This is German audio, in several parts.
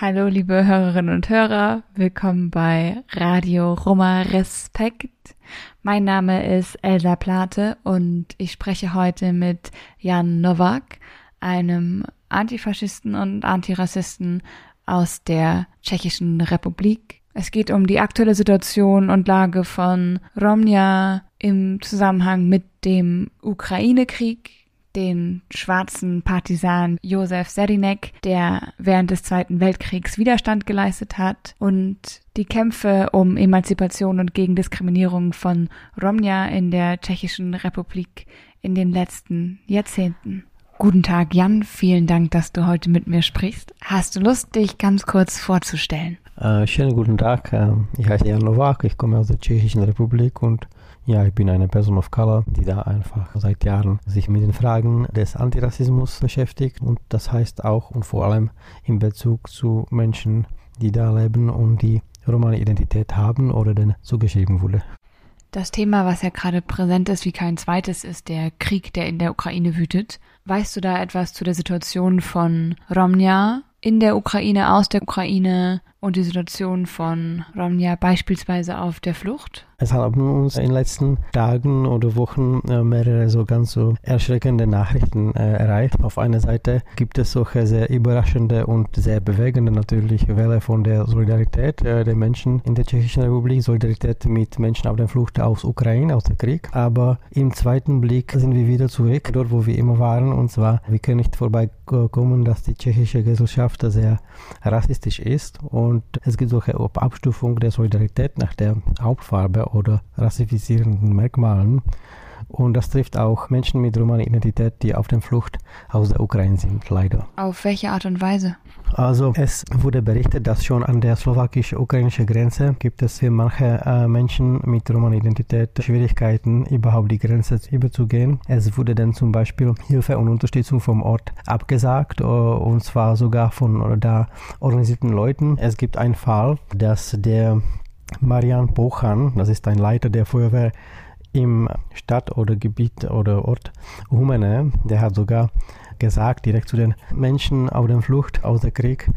Hallo, liebe Hörerinnen und Hörer. Willkommen bei Radio Roma Respekt. Mein Name ist Elsa Plate und ich spreche heute mit Jan Nowak, einem Antifaschisten und Antirassisten aus der Tschechischen Republik. Es geht um die aktuelle Situation und Lage von Romja im Zusammenhang mit dem Ukraine-Krieg, den schwarzen Partisan Josef Serinek, der während des Zweiten Weltkriegs Widerstand geleistet hat und die Kämpfe um Emanzipation und gegen Diskriminierung von Romja in der Tschechischen Republik in den letzten Jahrzehnten. Guten Tag, Jan. Vielen Dank, dass du heute mit mir sprichst. Hast du Lust, dich ganz kurz vorzustellen? Äh, schönen guten Tag. Äh, ich heiße Jan Nowak, ich komme aus der Tschechischen Republik und ja, ich bin eine Person of Color, die da einfach seit Jahren sich mit den Fragen des Antirassismus beschäftigt und das heißt auch und vor allem in Bezug zu Menschen, die da leben und die romane Identität haben oder denen zugeschrieben wurde. Das Thema, was ja gerade präsent ist wie kein zweites, ist der Krieg, der in der Ukraine wütet. Weißt du da etwas zu der Situation von Romja in der Ukraine, aus der Ukraine und die Situation von Romja beispielsweise auf der Flucht? Es haben uns in den letzten Tagen oder Wochen äh, mehrere so ganz so erschreckende Nachrichten äh, erreicht. Auf einer Seite gibt es solche sehr überraschende und sehr bewegende natürlich Welle von der Solidarität äh, der Menschen in der Tschechischen Republik, Solidarität mit Menschen auf der Flucht aus Ukraine, aus dem Krieg. Aber im zweiten Blick sind wir wieder zurück, dort wo wir immer waren. Und zwar, wir können nicht vorbeikommen, dass die tschechische Gesellschaft sehr rassistisch ist. Und es gibt solche Abstufung der Solidarität nach der Hauptfarbe oder rassifizierenden Merkmalen. Und das trifft auch Menschen mit romaner Identität, die auf der Flucht aus der Ukraine sind, leider. Auf welche Art und Weise? Also es wurde berichtet, dass schon an der slowakisch-ukrainischen Grenze gibt es für manche äh, Menschen mit romaner Identität Schwierigkeiten, überhaupt die Grenze überzugehen. Es wurde dann zum Beispiel Hilfe und Unterstützung vom Ort abgesagt, äh, und zwar sogar von da organisierten Leuten. Es gibt einen Fall, dass der Marian Pochan, das ist ein Leiter der Feuerwehr im Stadt oder Gebiet oder Ort Humene, der hat sogar gesagt, direkt zu den Menschen auf der Flucht aus dem Krieg,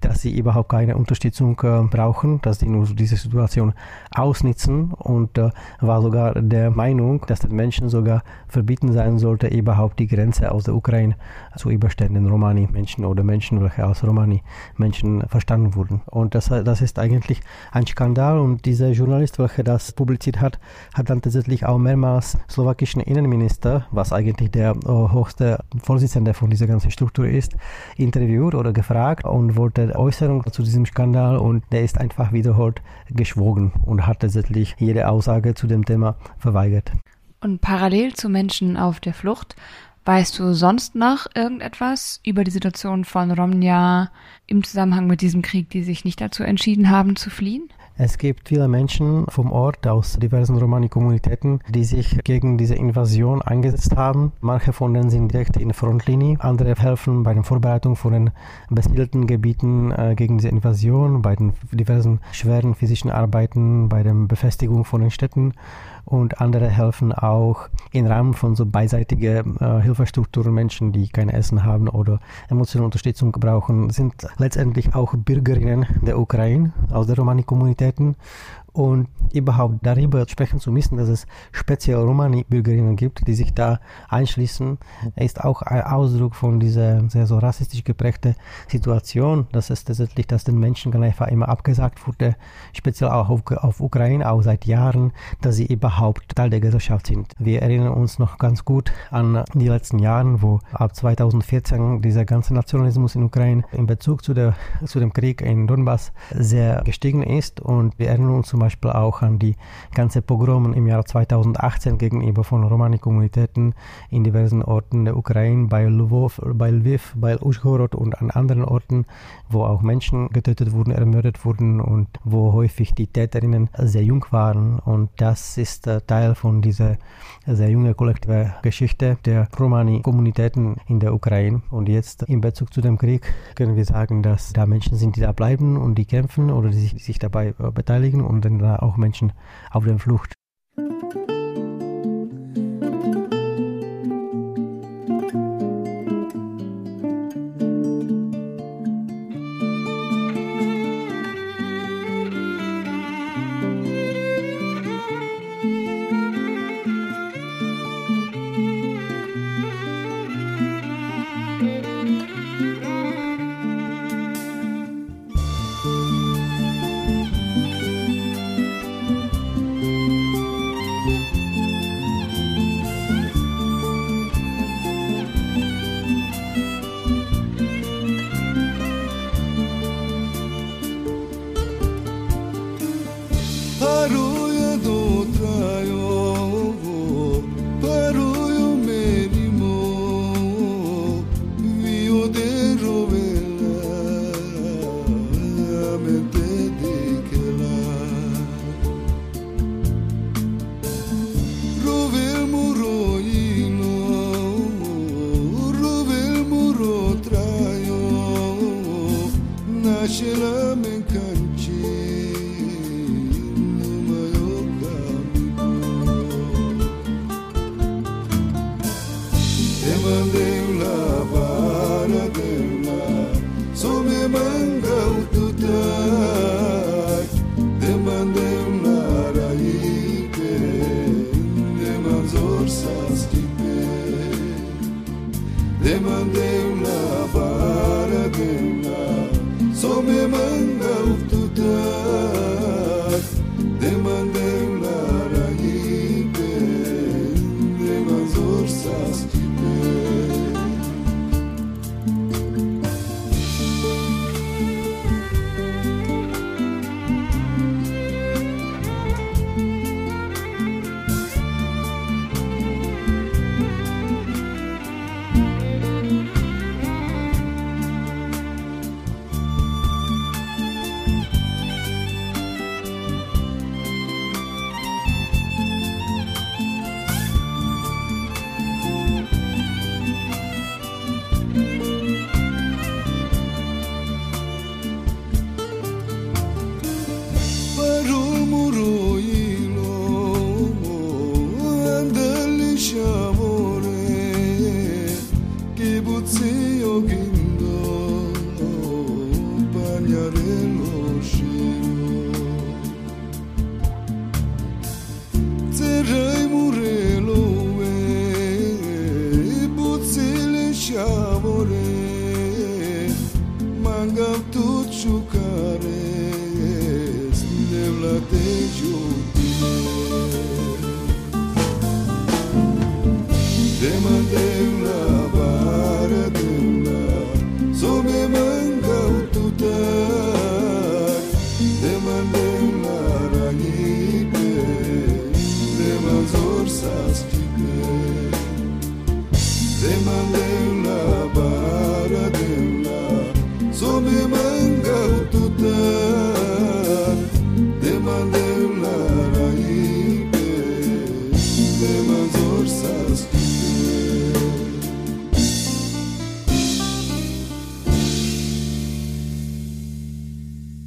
dass sie überhaupt keine Unterstützung äh, brauchen, dass sie nur diese Situation ausnutzen und äh, war sogar der Meinung, dass den Menschen sogar verbieten sein sollte, überhaupt die Grenze aus der Ukraine zu überstehen, den Romani-Menschen oder Menschen, welche als Romani-Menschen verstanden wurden. Und das, das ist eigentlich ein Skandal und dieser Journalist, welcher das publiziert hat, hat dann tatsächlich auch mehrmals slowakischen Innenminister, was eigentlich der äh, höchste Vorsitzende von dieser ganzen Struktur ist, interviewt oder gefragt und wollte Äußerung zu diesem Skandal und der ist einfach wiederholt geschwogen und hat tatsächlich jede Aussage zu dem Thema verweigert. Und parallel zu Menschen auf der Flucht, weißt du sonst noch irgendetwas über die Situation von Romja im Zusammenhang mit diesem Krieg, die sich nicht dazu entschieden haben zu fliehen? Es gibt viele Menschen vom Ort aus diversen Romani-Kommunitäten, die sich gegen diese Invasion eingesetzt haben. Manche von denen sind direkt in Frontlinie, andere helfen bei der Vorbereitung von den besiedelten Gebieten äh, gegen diese Invasion, bei den diversen schweren physischen Arbeiten, bei der Befestigung von den Städten und andere helfen auch im Rahmen von so beiseitigen äh, Hilfestrukturen Menschen, die kein Essen haben oder emotionale Unterstützung brauchen, sind letztendlich auch Bürgerinnen der Ukraine aus der Romani-Kommunitäten und überhaupt darüber sprechen zu müssen, dass es speziell Romani-Bürgerinnen gibt, die sich da einschließen, ist auch ein Ausdruck von dieser sehr so rassistisch geprägten Situation, dass es tatsächlich, dass den Menschen einfach immer abgesagt wurde, speziell auch auf, auf Ukraine, auch seit Jahren, dass sie überhaupt Teil der Gesellschaft sind. Wir erinnern uns noch ganz gut an die letzten Jahre, wo ab 2014 dieser ganze Nationalismus in Ukraine in Bezug zu, der, zu dem Krieg in Donbass sehr gestiegen ist und wir erinnern uns zum Beispiel auch an die ganze Pogromen im Jahr 2018 gegenüber von Romani-Kommunitäten in diversen Orten der Ukraine, bei Lvov, bei Lviv, bei Uschhorod und an anderen Orten, wo auch Menschen getötet wurden, ermordet wurden und wo häufig die Täterinnen sehr jung waren. Und das ist äh, Teil von dieser sehr jungen kollektiven Geschichte der Romani-Kommunitäten in der Ukraine. Und jetzt in Bezug zu dem Krieg können wir sagen, dass da Menschen sind, die da bleiben und die kämpfen oder die sich, sich dabei äh, beteiligen und dann da auch Menschen auf der Flucht.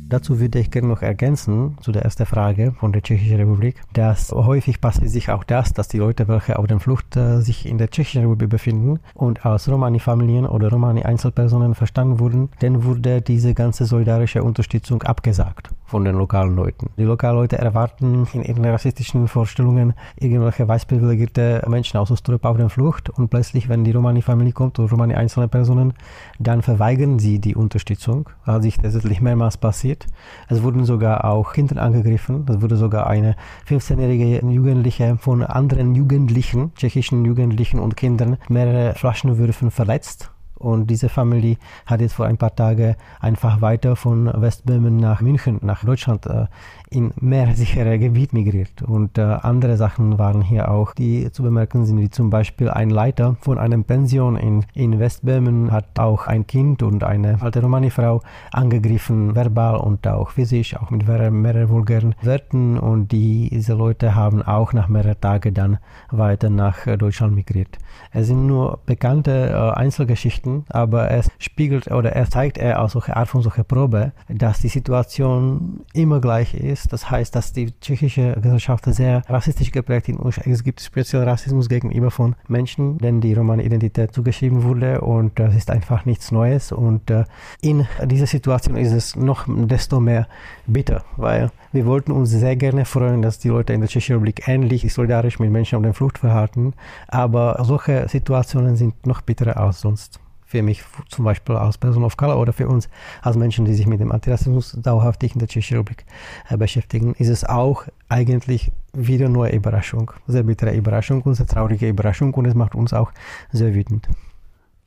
Dazu würde ich gerne noch ergänzen, zu der ersten Frage von der Tschechischen Republik, dass häufig passiert sich auch das, dass die Leute, welche auf der Flucht äh, sich in der Tschechischen Republik befinden und als Romani-Familien oder Romani-Einzelpersonen verstanden wurden, dann wurde diese ganze solidarische Unterstützung abgesagt von den lokalen Leuten. Die lokalen Leute erwarten in ihren rassistischen Vorstellungen irgendwelche weißprivilegierte Menschen aus Ostrop auf der Flucht und plötzlich, wenn die Romani-Familie kommt oder Romani-Einzelpersonen, dann verweigern sie die Unterstützung, also was sich tatsächlich mehrmals passiert es wurden sogar auch Kinder angegriffen. Es wurde sogar eine 15-jährige Jugendliche von anderen Jugendlichen, tschechischen Jugendlichen und Kindern, mehrere Flaschenwürfen verletzt. Und diese Familie hat jetzt vor ein paar Tagen einfach weiter von Westböhmen nach München, nach Deutschland äh, in mehr sichere Gebiet migriert. Und äh, andere Sachen waren hier auch, die zu bemerken sind, wie zum Beispiel ein Leiter von einem Pension in, in Westböhmen hat auch ein Kind und eine alte Romani-Frau angegriffen, verbal und auch physisch, auch mit mehreren, vulgären Werten. Und die, diese Leute haben auch nach mehreren Tagen dann weiter nach äh, Deutschland migriert. Es sind nur bekannte äh, Einzelgeschichten, aber es spiegelt oder er zeigt er aus solcher Art von solcher Probe, dass die Situation immer gleich ist. Das heißt, dass die tschechische Gesellschaft sehr rassistisch geprägt ist. Es gibt speziell Rassismus gegenüber von Menschen, denen die Roman-Identität zugeschrieben wurde und das ist einfach nichts Neues. Und äh, in dieser Situation ist es noch desto mehr bitter, weil wir wollten uns sehr gerne freuen, dass die Leute in der Tschechischen Republik ähnlich solidarisch mit Menschen auf der Flucht verhalten, aber solche Situationen sind noch bitterer als sonst. Für mich zum Beispiel als Person of Color oder für uns als Menschen, die sich mit dem Antirassismus dauerhaft in der Tschechischen Republik äh, beschäftigen, ist es auch eigentlich wieder nur eine Überraschung. Sehr bittere Überraschung und sehr traurige Überraschung und es macht uns auch sehr wütend.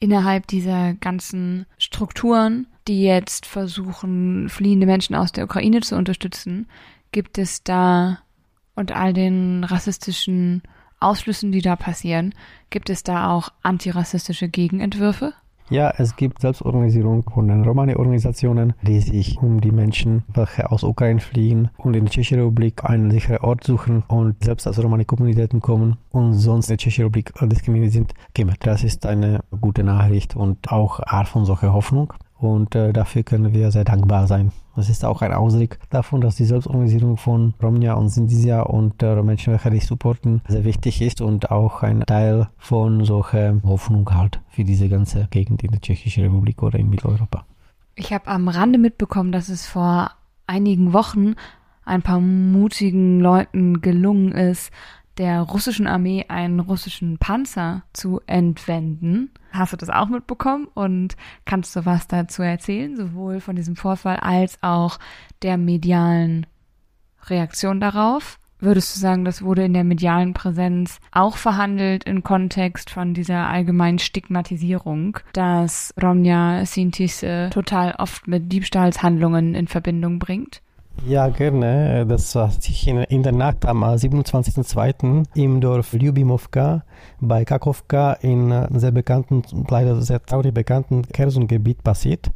Innerhalb dieser ganzen Strukturen, die jetzt versuchen, fliehende Menschen aus der Ukraine zu unterstützen, gibt es da und all den rassistischen Ausschlüssen, die da passieren, gibt es da auch antirassistische Gegenentwürfe? Ja, es gibt Selbstorganisierung von den Romani-Organisationen, die sich um die Menschen, welche aus Ukraine fliehen und in der Tschechischen Republik einen sicheren Ort suchen und selbst als Romani-Kommunitäten kommen und sonst in der Tschechischen Republik diskriminiert sind, kümmern. Das ist eine gute Nachricht und auch Art von solcher Hoffnung. Und äh, dafür können wir sehr dankbar sein. Das ist auch ein Ausdruck davon, dass die Selbstorganisierung von Romnia und Sindisia und äh, Menschen, welche dich supporten, sehr wichtig ist und auch ein Teil von solcher Hoffnung halt für diese ganze Gegend in der Tschechischen Republik oder in Mitteleuropa. Ich habe am Rande mitbekommen, dass es vor einigen Wochen ein paar mutigen Leuten gelungen ist, der russischen Armee einen russischen Panzer zu entwenden. Hast du das auch mitbekommen und kannst du was dazu erzählen, sowohl von diesem Vorfall als auch der medialen Reaktion darauf? Würdest du sagen, das wurde in der medialen Präsenz auch verhandelt im Kontext von dieser allgemeinen Stigmatisierung, dass Romja Sintis total oft mit Diebstahlshandlungen in Verbindung bringt? Ja, gerne. Das hat sich in, der Nacht am 27.02. im Dorf Ljubimovka bei Kakovka in sehr bekannten, leider sehr traurig bekannten Kherson-Gebiet passiert.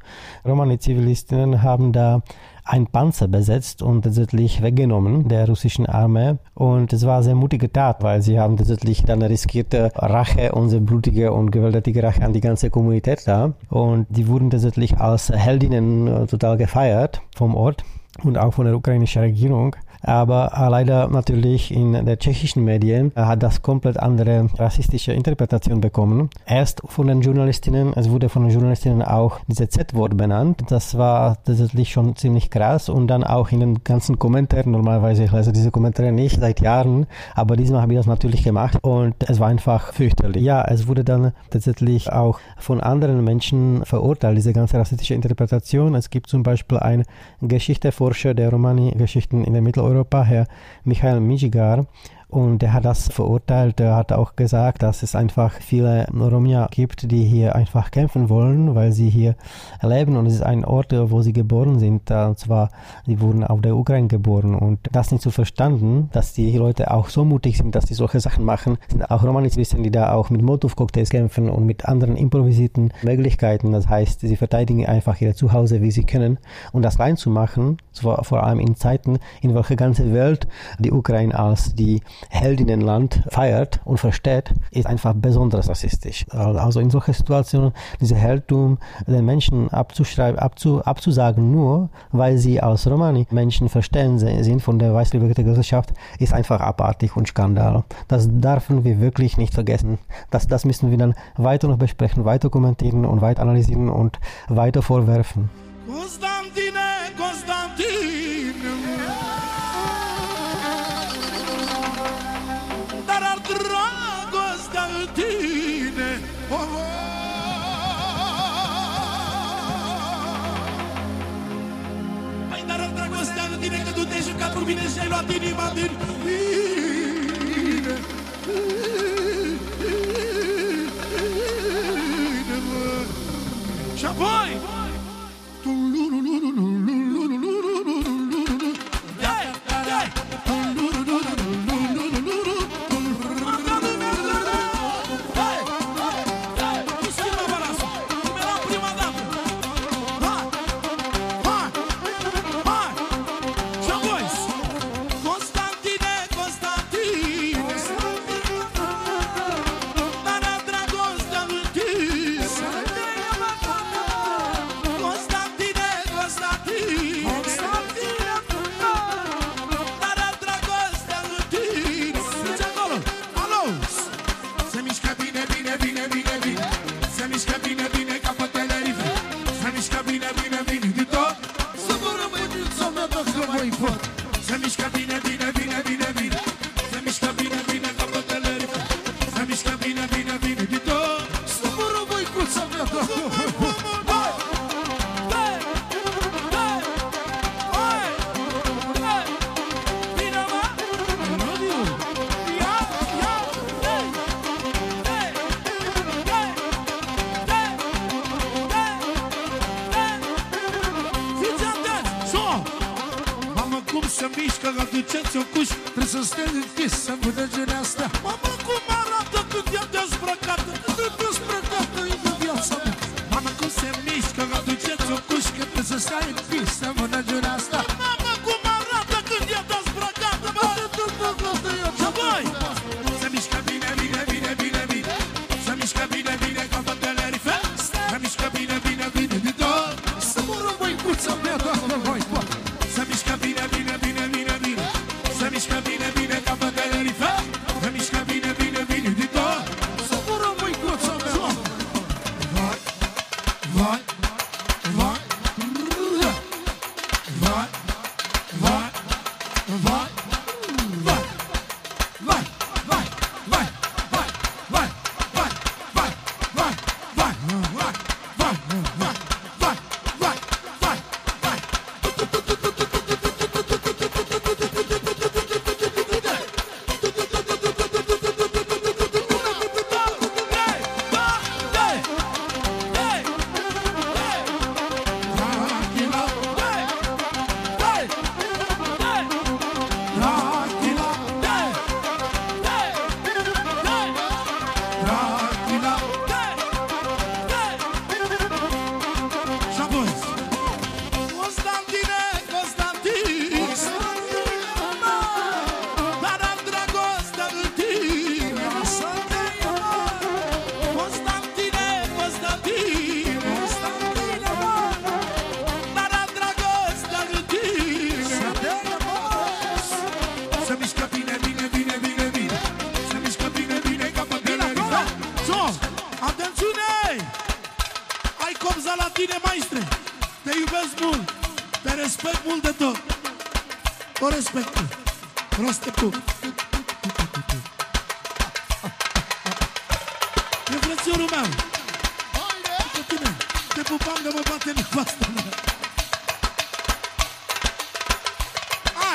Romani-Zivilistinnen haben da ein Panzer besetzt und tatsächlich weggenommen der russischen Armee. Und es war eine sehr mutige Tat, weil sie haben tatsächlich dann riskierte Rache, unsere blutige und gewalttätige Rache an die ganze Kommunität da. Und die wurden tatsächlich als Heldinnen total gefeiert vom Ort und auch von der ukrainischen Regierung. Aber leider natürlich in den tschechischen Medien hat das komplett andere rassistische Interpretation bekommen. Erst von den Journalistinnen, es wurde von den Journalistinnen auch dieses Z-Wort benannt. Das war tatsächlich schon ziemlich krass und dann auch in den ganzen Kommentaren. Normalerweise ich lese diese Kommentare nicht seit Jahren, aber diesmal habe ich das natürlich gemacht und es war einfach fürchterlich. Ja, es wurde dann tatsächlich auch von anderen Menschen verurteilt, diese ganze rassistische Interpretation. Es gibt zum Beispiel einen Geschichteforscher der Romani-Geschichten in der Mitteleuropa, Europa é Michael Midgar, Und er hat das verurteilt. Er hat auch gesagt, dass es einfach viele Romja gibt, die hier einfach kämpfen wollen, weil sie hier leben. Und es ist ein Ort, wo sie geboren sind. Und zwar, sie wurden auf der Ukraine geboren. Und das nicht zu verstanden, dass die Leute auch so mutig sind, dass sie solche Sachen machen. Es sind auch Romaniswisten, die da auch mit Molotow-Cocktails kämpfen und mit anderen improvisierten Möglichkeiten. Das heißt, sie verteidigen einfach ihr Zuhause, wie sie können. Und das reinzumachen, vor allem in Zeiten, in welcher ganze Welt die Ukraine als die Heldinnenland feiert und versteht, ist einfach besonders rassistisch. Also in solchen Situationen, diese Heldtum den Menschen abzuschreiben, abzu, abzusagen, nur weil sie als Romani Menschen verstehen sind von der weißlibertären Gesellschaft, ist einfach abartig und Skandal. Das dürfen wir wirklich nicht vergessen. Das, das müssen wir dann weiter noch besprechen, weiter kommentieren und weiter analysieren und weiter vorwerfen. Constantine, Constantine. pentru mine și ai luat inima din mine. Și apoi...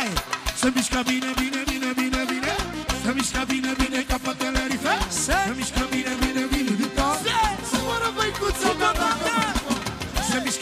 Hai! Să mișcă bine, bine, bine, bine, bine. Să mișcă bine, bine ca pe Tenerife Să mișcă bine, bine, bine, bine. Să mă rămâi cu țuca mea Să mișcă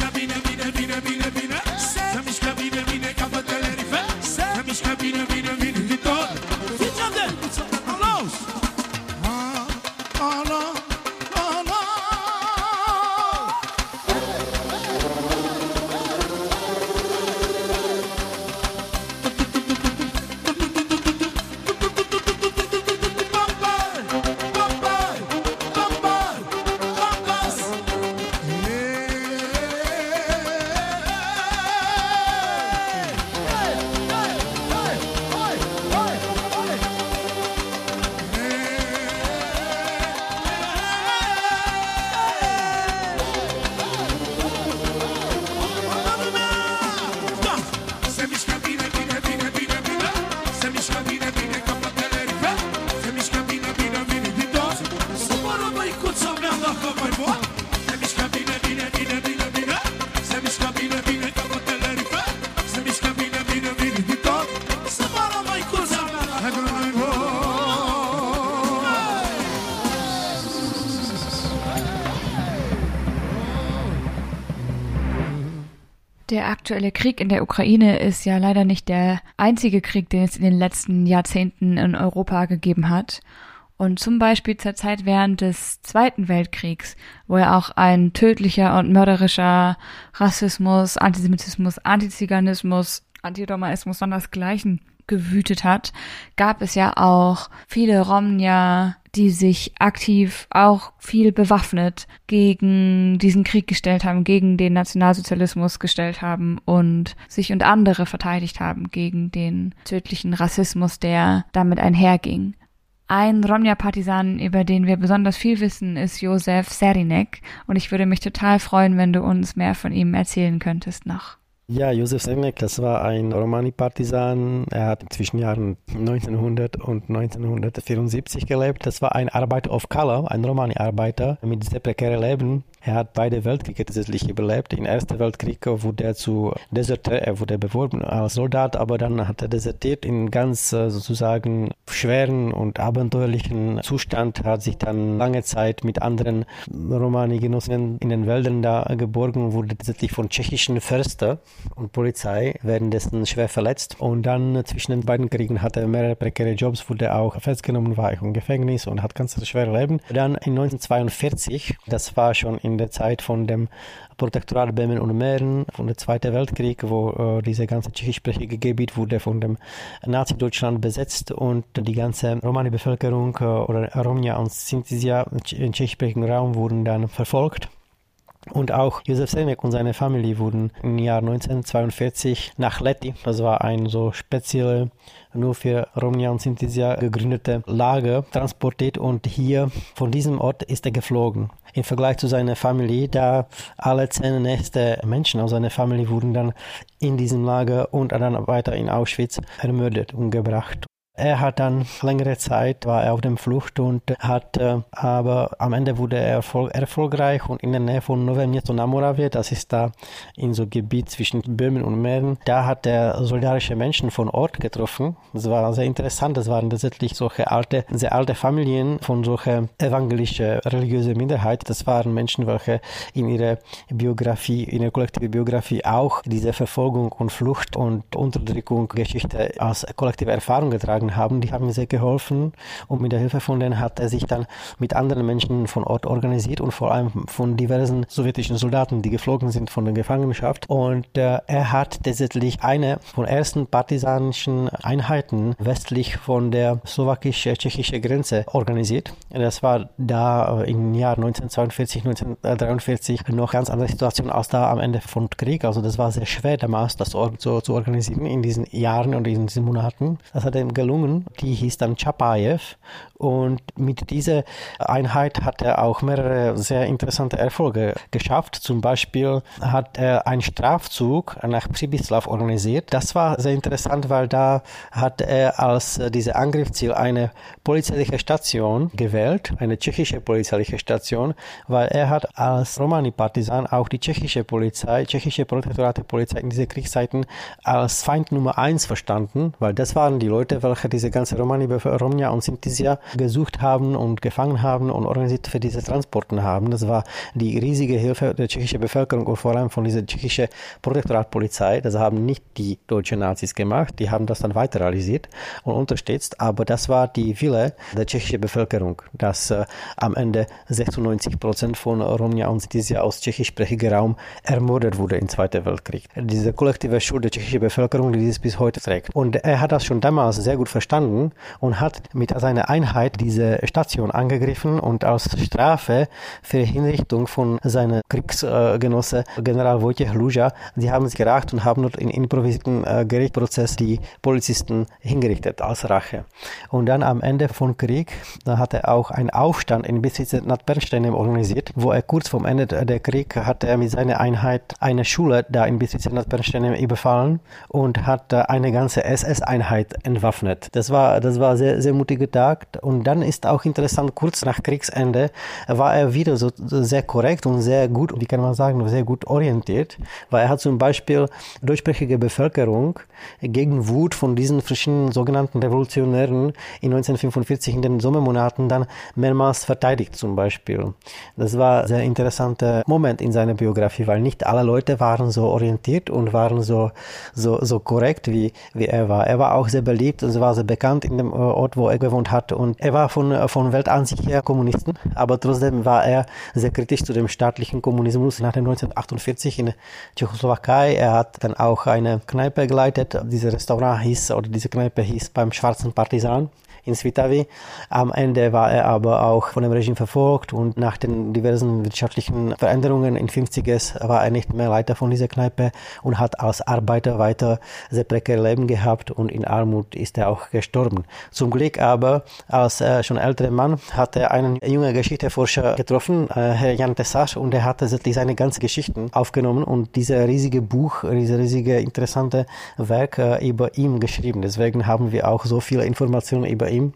aktuelle Krieg in der Ukraine ist ja leider nicht der einzige Krieg, den es in den letzten Jahrzehnten in Europa gegeben hat. Und zum Beispiel zur Zeit während des Zweiten Weltkriegs, wo ja auch ein tödlicher und mörderischer Rassismus, Antisemitismus, Antiziganismus, Antiromaismus sondersgleichen gewütet hat, gab es ja auch viele Romnia, die sich aktiv auch viel bewaffnet gegen diesen Krieg gestellt haben, gegen den Nationalsozialismus gestellt haben und sich und andere verteidigt haben gegen den tödlichen Rassismus, der damit einherging. Ein Romja-Partisan, über den wir besonders viel wissen, ist Josef Serinek und ich würde mich total freuen, wenn du uns mehr von ihm erzählen könntest noch. Ja, Josef Sernek, das war ein Romani-Partisan. Er hat zwischen Jahren 1900 und 1974 gelebt. Das war ein Arbeiter of Color, ein Romani-Arbeiter mit sehr prekären Leben. Er hat beide Weltkriege tatsächlich überlebt. Im Ersten Weltkrieg wurde er zu Deserteur, er wurde beworben als Soldat, aber dann hat er desertiert in ganz äh, sozusagen schweren und abenteuerlichen Zustand, hat sich dann lange Zeit mit anderen Romani-Genossen in den Wäldern da geborgen, wurde tatsächlich von tschechischen Förster und Polizei währenddessen schwer verletzt. Und dann zwischen den beiden Kriegen hatte er mehrere prekäre Jobs, wurde auch festgenommen, war auch im Gefängnis und hat ganz schwer Leben. Dann in 1942, das war schon in der Zeit von dem Protektorat Böhmen und Mähren, von der Zweiten Weltkrieg, wo äh, diese ganze tschechischsprachige Gebiet wurde von dem Nazi-Deutschland besetzt und die ganze Romani-Bevölkerung äh, oder Romja und Sintisja im tschechischsprachigen Raum wurden dann verfolgt. Und auch Josef Semek und seine Familie wurden im Jahr 1942 nach Leti, das war ein so spezielle, nur für Romja und Sintisja gegründete Lager, transportiert und hier von diesem Ort ist er geflogen. Im Vergleich zu seiner Familie, da alle zehn nächste Menschen aus seiner Familie wurden dann in diesem Lager und dann weiter in Auschwitz ermordet und gebracht. Er hat dann längere Zeit war er auf dem Flucht und hat äh, aber am Ende wurde er erfol erfolgreich und in der Nähe von Nové Město na das ist da in so Gebiet zwischen Böhmen und Mähren, da hat er solidarische Menschen von Ort getroffen. Das war sehr interessant. Das waren tatsächlich solche alte, sehr alte Familien von solcher evangelische religiöse Minderheit. Das waren Menschen, welche in ihrer Biografie, in ihrer kollektiven Biografie auch diese Verfolgung und Flucht und Unterdrückung Geschichte als kollektive Erfahrung getragen haben, die haben mir sehr geholfen und mit der Hilfe von denen hat er sich dann mit anderen Menschen von Ort organisiert und vor allem von diversen sowjetischen Soldaten, die geflogen sind von der Gefangenschaft und äh, er hat tatsächlich eine von ersten partisanischen Einheiten westlich von der slowakisch-tschechischen Grenze organisiert. Das war da äh, im Jahr 1942, 1943 noch ganz andere Situation als da am Ende von Krieg. Also das war sehr schwer damals, das so zu organisieren in diesen Jahren und in diesen Monaten. Das hat ihm gelungen. Die hieß dann Chapayev und mit dieser Einheit hat er auch mehrere sehr interessante Erfolge geschafft. Zum Beispiel hat er einen Strafzug nach Přibyslav organisiert. Das war sehr interessant, weil da hat er als diese Angriffsziel eine polizeiliche Station gewählt, eine tschechische polizeiliche Station, weil er hat als Romani-Partisan auch die tschechische Polizei, tschechische Protektorate Polizei in diesen Kriegszeiten als Feind Nummer eins verstanden, weil das waren die Leute, welche diese ganze Romani, Romja und Sintisja gesucht haben und gefangen haben und organisiert für diese Transporten haben. Das war die riesige Hilfe der tschechischen Bevölkerung und vor allem von dieser tschechischen Protektoratpolizei. Das haben nicht die deutschen Nazis gemacht, die haben das dann weiter realisiert und unterstützt, aber das war die Wille der tschechischen Bevölkerung, dass äh, am Ende 96 Prozent von Romja und Sintisja aus tschechischsprachigen Raum ermordet wurde im Zweiten Weltkrieg. Diese kollektive Schuld der tschechischen Bevölkerung, die dieses bis heute trägt. Und er hat das schon damals sehr gut verstanden und hat mit seiner Einheit diese Station angegriffen und als Strafe für Hinrichtung von seinem Kriegsgenosse General Wojciech Luja, die haben sich geracht und haben dort in improvisierten äh, Gerichtsprozess die Polizisten hingerichtet als Rache. Und dann am Ende von Krieg, da hat er auch einen Aufstand in Besitzer nad Bernsteinem organisiert, wo er kurz vor Ende der Krieg hat er mit seiner Einheit eine Schule da in Besitzer nad Bernsteinem überfallen und hat eine ganze SS-Einheit entwaffnet. Das war, das war sehr, sehr mutiger Tag. Und dann ist auch interessant, kurz nach Kriegsende war er wieder so sehr korrekt und sehr gut, wie kann man sagen, sehr gut orientiert, weil er hat zum Beispiel deutschsprachige Bevölkerung gegen Wut von diesen verschiedenen sogenannten Revolutionären in 1945 in den Sommermonaten dann mehrmals verteidigt zum Beispiel. Das war ein sehr interessanter Moment in seiner Biografie, weil nicht alle Leute waren so orientiert und waren so, so, so korrekt, wie, wie er war. Er war auch sehr beliebt und war sehr bekannt in dem Ort, wo er gewohnt hat und er war von, von Weltansicht her Kommunisten, aber trotzdem war er sehr kritisch zu dem staatlichen Kommunismus nach dem 1948 in Tschechoslowakei. Er hat dann auch eine Kneipe geleitet. Dieses Restaurant hieß, oder diese Kneipe hieß beim Schwarzen Partisan in Svitavi. Am Ende war er aber auch von dem Regime verfolgt und nach den diversen wirtschaftlichen Veränderungen in 50s war er nicht mehr Leiter von dieser Kneipe und hat als Arbeiter weiter sehr prekäre Leben gehabt und in Armut ist er auch gestorben. Zum Glück aber als äh, schon älterer Mann hat er einen jungen Geschichteforscher getroffen, äh, Herr Jan Tessach, und er hat tatsächlich seine ganzen Geschichten aufgenommen und dieses riesige Buch, dieses riesige interessante Werk äh, über ihn geschrieben. Deswegen haben wir auch so viele Informationen über ihm.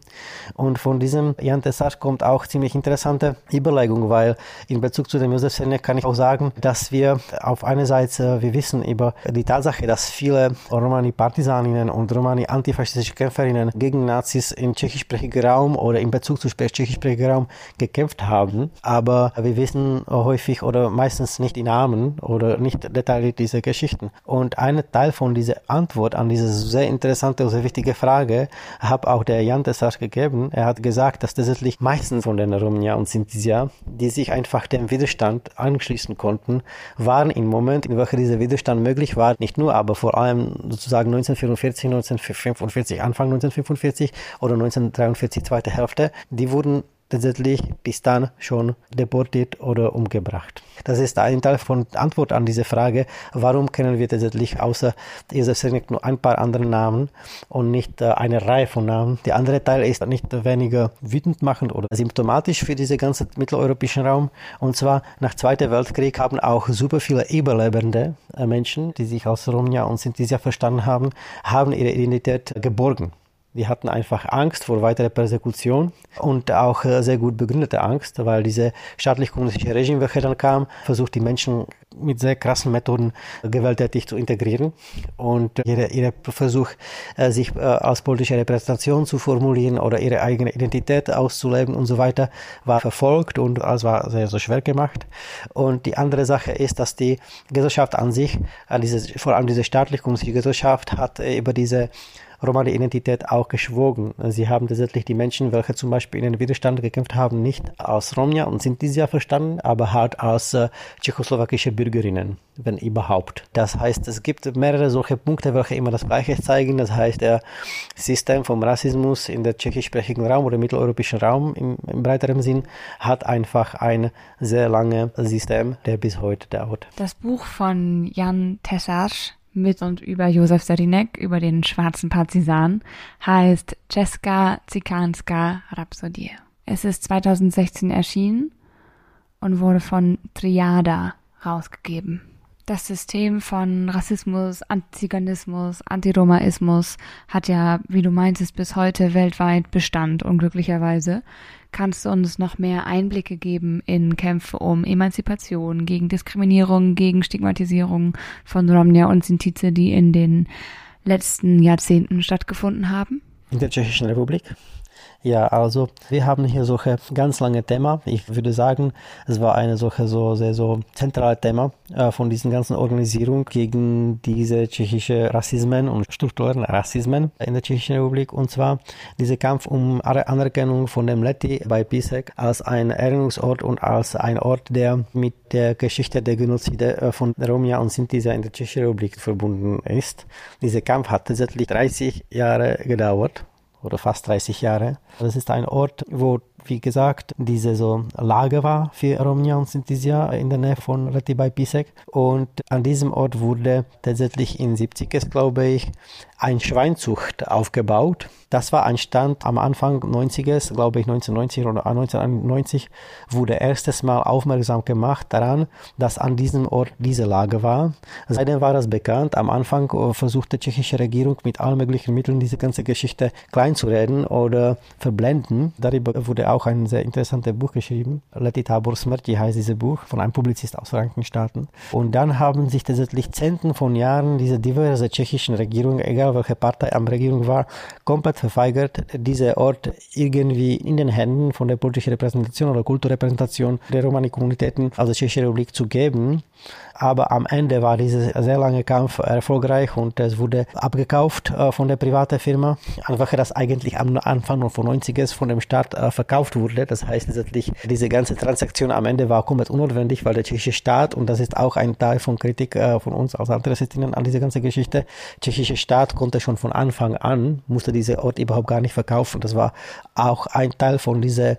Und von diesem Jan Tessach kommt auch ziemlich interessante Überlegung, weil in Bezug zu dem Josef Senek kann ich auch sagen, dass wir auf einer Seite, wir wissen über die Tatsache, dass viele Romani-Partisaninnen und Romani-antifaschistische Kämpferinnen gegen Nazis im tschechischsprachigen Raum oder in Bezug zu tschechischsprachigen Raum gekämpft haben, aber wir wissen häufig oder meistens nicht die Namen oder nicht detailliert diese Geschichten. Und ein Teil von dieser Antwort an diese sehr interessante und sehr wichtige Frage hat auch der Jan Tessach gegeben. Er hat gesagt, dass tatsächlich meistens von den Romja und Sintisia, die sich einfach dem Widerstand anschließen konnten, waren im Moment, in welchem dieser Widerstand möglich war, nicht nur, aber vor allem sozusagen 1944, 1945, Anfang 1945 oder 1943, zweite Hälfte, die wurden tatsächlich bis dann schon deportiert oder umgebracht. Das ist ein Teil von Antwort an diese Frage, warum kennen wir tatsächlich außer Josef Senek nur ein paar andere Namen und nicht äh, eine Reihe von Namen. Der andere Teil ist nicht weniger wütend machend oder symptomatisch für diesen ganzen mitteleuropäischen Raum. Und zwar nach Zweiter Weltkrieg haben auch super viele überlebende äh, Menschen, die sich als Romja und Sinti verstanden haben, haben ihre Identität geborgen. Die hatten einfach Angst vor weiterer Persekution und auch äh, sehr gut begründete Angst, weil diese staatlich-kommunistische Regime, welche dann kam, versucht die Menschen mit sehr krassen Methoden gewalttätig zu integrieren. Und ihre, ihre Versuch, äh, sich äh, als politische Repräsentation zu formulieren oder ihre eigene Identität auszuleben und so weiter, war verfolgt und es war sehr, sehr schwer gemacht. Und die andere Sache ist, dass die Gesellschaft an sich, diese, vor allem diese staatlich-kommunistische Gesellschaft, hat über diese Romani-Identität auch geschwogen. Sie haben tatsächlich die Menschen, welche zum Beispiel in den Widerstand gekämpft haben, nicht als Romja und sind ja verstanden, aber halt als äh, tschechoslowakische Bürgerinnen, wenn überhaupt. Das heißt, es gibt mehrere solche Punkte, welche immer das Gleiche zeigen. Das heißt, der System vom Rassismus in der tschechischsprachigen Raum oder mitteleuropäischen Raum im, im breiteren Sinn hat einfach ein sehr langes System, der bis heute dauert. Das Buch von Jan Tessarsch mit und über Josef Serinek, über den schwarzen Partisan, heißt Czeska Zikanska Rhapsodie. Es ist 2016 erschienen und wurde von Triada rausgegeben. Das System von Rassismus, Antiziganismus, Antiromaismus hat ja, wie du meintest, bis heute weltweit Bestand, unglücklicherweise. Kannst du uns noch mehr Einblicke geben in Kämpfe um Emanzipation, gegen Diskriminierung, gegen Stigmatisierung von Romnia und Sintize, die in den letzten Jahrzehnten stattgefunden haben? In der Tschechischen Republik? Ja, also wir haben hier solche ganz lange Thema. Ich würde sagen, es war eine solche so sehr so zentrale Thema äh, von diesen ganzen Organisierungen gegen diese tschechische Rassismen und strukturellen Rassismen in der Tschechischen Republik. Und zwar dieser Kampf um Anerkennung von dem Leti bei Pisek als ein Erinnerungsort und als ein Ort, der mit der Geschichte der Genozide äh, von Romja und Sinti in der Tschechischen Republik verbunden ist. Dieser Kampf hat tatsächlich 30 Jahre gedauert oder fast 30 Jahre. Das ist ein Ort, wo wie gesagt, diese so Lage war für Romnia und Sintesia in der Nähe von Reti bei Pisek. Und an diesem Ort wurde tatsächlich in 70 glaube ich, ein Schweinzucht aufgebaut. Das war ein Stand am Anfang 90er, glaube ich 1990 oder 1991, wurde erstes Mal aufmerksam gemacht daran, dass an diesem Ort diese Lage war. Seitdem war das bekannt. Am Anfang äh, versuchte die tschechische Regierung mit allen möglichen Mitteln diese ganze Geschichte kleinzureden oder verblenden. Darüber wurde auch ein sehr interessantes Buch geschrieben. Leti Tabor Smrti heißt dieses Buch von einem Publizist aus Frankenstaaten. Und dann haben sich tatsächlich Zehnten von Jahren diese diverse tschechischen Regierungen, egal welche Partei am Regierung war, komplett verweigert, diese Ort irgendwie in den Händen von der politischen Repräsentation oder Kulturrepräsentation der Romani-Kommunitäten, also Tschechische Republik, zu geben. Aber am Ende war dieser sehr lange Kampf erfolgreich und es wurde abgekauft äh, von der privaten Firma. Einfach das eigentlich am Anfang von 90er von dem Staat äh, verkauft wurde. Das heißt letztendlich, diese ganze Transaktion am Ende war komplett unnotwendig, weil der tschechische Staat, und das ist auch ein Teil von Kritik äh, von uns als Interessistinnen an dieser ganzen Geschichte, tschechische Staat konnte schon von Anfang an, musste diese Ort überhaupt gar nicht verkaufen. Das war auch ein Teil von dieser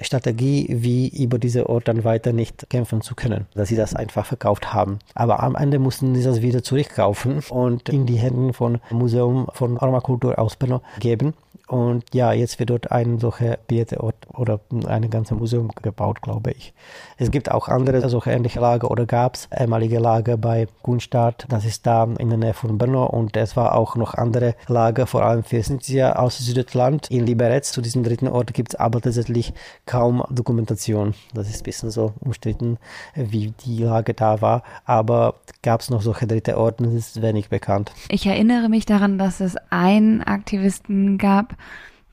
Strategie, wie über diese Ort dann weiter nicht kämpfen zu können, dass sie das einfach verkauft haben. Aber am Ende mussten sie das wieder zurückkaufen und in die Hände von Museum von Armakultur aus Brno geben. Und ja, jetzt wird dort ein solcher Bieteort oder ein ganzes Museum gebaut, glaube ich. Es gibt auch andere solche ähnliche Lager oder gab es ehemalige Lager bei Gunstadt, das ist da in der Nähe von Brno und es war auch noch andere Lager, vor allem für Sintia aus Südland. In Liberec, zu diesem dritten Ort, gibt es aber tatsächlich kaum Dokumentation. Das ist ein bisschen so umstritten, wie die Lage da war, aber gab es noch solche dritte Orte, das ist wenig bekannt. Ich erinnere mich daran, dass es einen Aktivisten gab,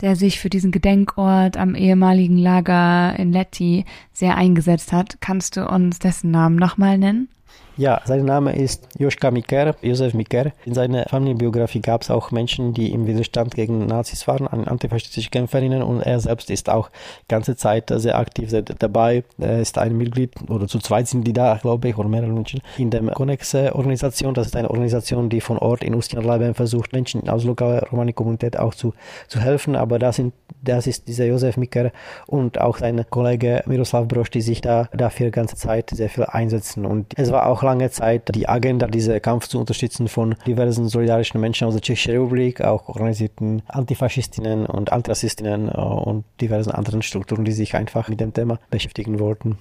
der sich für diesen Gedenkort am ehemaligen Lager in Letti sehr eingesetzt hat. Kannst du uns dessen Namen nochmal nennen? Ja, sein Name ist Joschka Miker, Josef Miker. In seiner Familienbiografie gab es auch Menschen, die im Widerstand gegen Nazis waren, antifaschistische Kämpferinnen und er selbst ist auch ganze Zeit sehr aktiv dabei. Er ist ein Mitglied oder zu zweit sind die da, glaube ich, oder mehrere Menschen in der Connex-Organisation. Das ist eine Organisation, die von Ort in Ustjana versucht, Menschen aus lokaler Romani-Kommunität auch zu, zu helfen. Aber das, sind, das ist dieser Josef Miker und auch sein Kollege Miroslav Brosch, die sich da dafür ganze Zeit sehr viel einsetzen. Und es war auch lange Zeit die Agenda, diesen Kampf zu unterstützen von diversen solidarischen Menschen aus der Tschechischen Republik, auch organisierten Antifaschistinnen und Antirassistinnen äh, und diversen anderen Strukturen, die sich einfach mit dem Thema beschäftigen wollten.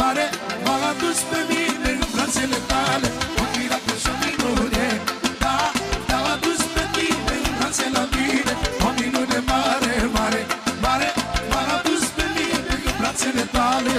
Mare M-a adus pe mine în brațele tale Un miracol și o minune Da, te-am adus pe tine în brațe la mine O minune mare, mare, mare M-a adus pe mine în brațele tale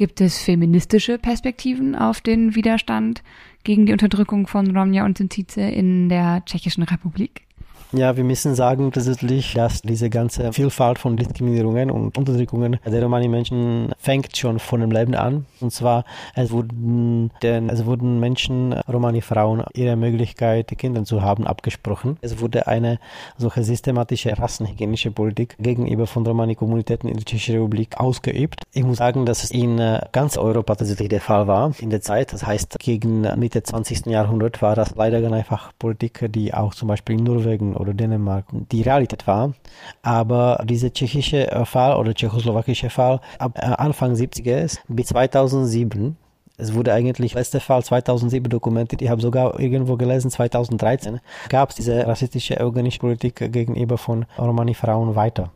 Gibt es feministische Perspektiven auf den Widerstand gegen die Unterdrückung von Romja und Sintize in der Tschechischen Republik? Ja, wir müssen sagen tatsächlich, dass diese ganze Vielfalt von Diskriminierungen und Unterdrückungen der Romani-Menschen fängt schon von dem Leben an. Und zwar, es wurden, denn, es wurden Menschen, Romani-Frauen, ihre Möglichkeit, Kinder zu haben, abgesprochen. Es wurde eine solche systematische rassenhygienische Politik gegenüber von Romani-Kommunitäten in der Tschechischen Republik ausgeübt. Ich muss sagen, dass es in äh, ganz Europa tatsächlich der Fall war in der Zeit. Das heißt, gegen Mitte 20. Jahrhundert war das leider ganz einfach Politik, die auch zum Beispiel in Norwegen oder Dänemark die Realität war. Aber dieser tschechische äh, Fall oder tschechoslowakische Fall ab äh, Anfang 70er bis 2007 es wurde eigentlich letzter Fall 2007 dokumentiert. Ich habe sogar irgendwo gelesen, 2013 gab es diese rassistische organische Politik gegenüber von Romani-Frauen weiter.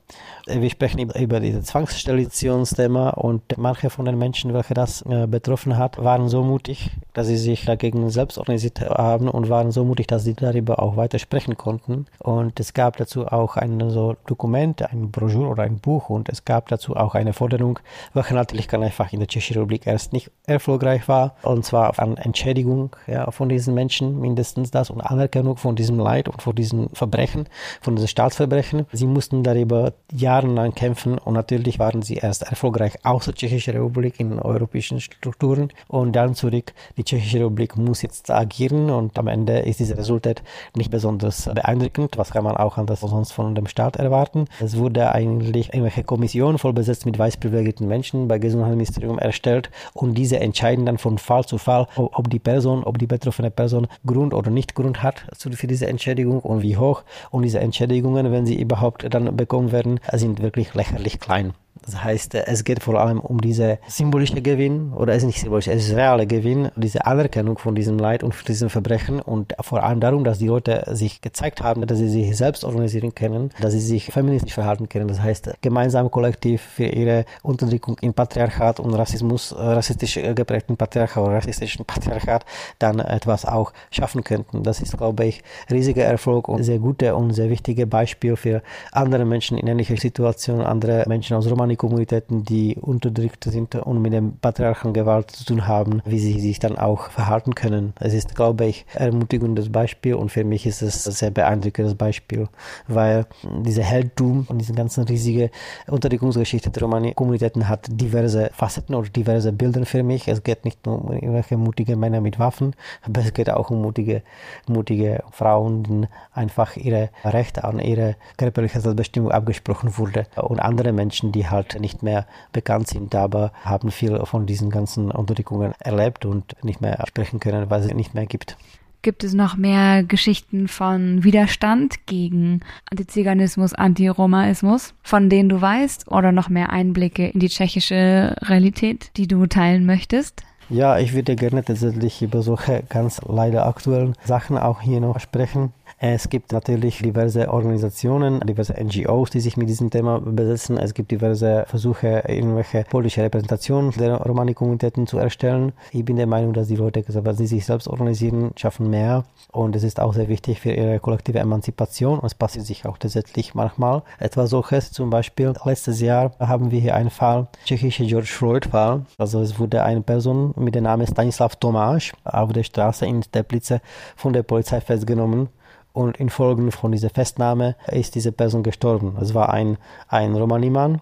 Wir sprechen über dieses Zwangssteriliationsthema und manche von den Menschen, welche das äh, betroffen hat, waren so mutig, dass sie sich dagegen selbst organisiert haben und waren so mutig, dass sie darüber auch weiter sprechen konnten. Und es gab dazu auch ein so Dokument, ein Broschüre oder ein Buch und es gab dazu auch eine Forderung, welche natürlich ganz einfach in der Tschechischen Republik erst nicht erfolgreich war, und zwar an Entschädigung ja, von diesen Menschen, mindestens das, und Anerkennung von diesem Leid und von diesen Verbrechen, von diesen Staatsverbrechen. Sie mussten darüber jahrelang kämpfen und natürlich waren sie erst erfolgreich aus der Tschechischen Republik in europäischen Strukturen und dann zurück. Die Tschechische Republik muss jetzt agieren und am Ende ist dieses Resultat nicht besonders beeindruckend. Was kann man auch anders sonst von dem Staat erwarten? Es wurde eigentlich irgendwelche Kommission voll besetzt mit weiß privilegierten Menschen bei Gesundheitsministerium erstellt und diese entscheiden dann von Fall zu Fall, ob, ob die Person, ob die betroffene Person Grund oder nicht Grund hat für diese Entschädigung und wie hoch. Und diese Entschädigungen, wenn sie überhaupt dann bekommen werden, sind wirklich lächerlich klein. Das heißt, es geht vor allem um diese symbolische Gewinn, oder es ist nicht symbolisch, es ist reale Gewinn, diese Anerkennung von diesem Leid und von diesem Verbrechen und vor allem darum, dass die Leute sich gezeigt haben, dass sie sich selbst organisieren können, dass sie sich feministisch verhalten können. Das heißt, gemeinsam kollektiv für ihre Unterdrückung in Patriarchat und Rassismus, rassistisch geprägten Patriarchat oder rassistischen Patriarchat dann etwas auch schaffen könnten. Das ist, glaube ich, riesiger Erfolg und sehr gute und sehr wichtige Beispiel für andere Menschen in ähnlicher Situation, andere Menschen aus Romani Kommunitäten, die unterdrückt sind und mit dem patriarchalen Gewalt zu tun haben, wie sie sich dann auch verhalten können. Es ist, glaube ich, ein ermutigendes Beispiel und für mich ist es ein sehr beeindruckendes Beispiel, weil diese Heldtum und diese ganzen riesige Unterdrückungsgeschichte der Romani-Kommunitäten hat diverse Facetten oder diverse Bilder für mich. Es geht nicht nur um irgendwelche mutige Männer mit Waffen, aber es geht auch um mutige, mutige Frauen, die einfach ihre Rechte an ihre körperliche Selbstbestimmung abgesprochen wurde und andere Menschen, die halt nicht mehr bekannt sind, aber haben viel von diesen ganzen Unterdrückungen erlebt und nicht mehr sprechen können, weil es nicht mehr gibt. Gibt es noch mehr Geschichten von Widerstand gegen Antiziganismus, Antiromaismus, von denen du weißt, oder noch mehr Einblicke in die tschechische Realität, die du teilen möchtest? Ja, ich würde gerne tatsächlich über solche ganz leider aktuellen Sachen auch hier noch sprechen. Es gibt natürlich diverse Organisationen, diverse NGOs, die sich mit diesem Thema besetzen. Es gibt diverse Versuche, irgendwelche politische Repräsentationen der Romani-Kommunitäten zu erstellen. Ich bin der Meinung, dass die Leute, wenn sie sich selbst organisieren, schaffen mehr. Und es ist auch sehr wichtig für ihre kollektive Emanzipation. Und es passiert sich auch tatsächlich manchmal etwas solches. Zum Beispiel letztes Jahr haben wir hier einen Fall, tschechische George Floyd-Fall. Also es wurde eine Person mit dem Namen Stanislav Tomáš auf der Straße in Teplice von der Polizei festgenommen und infolge von dieser Festnahme ist diese Person gestorben. Es war ein, ein Romanimann.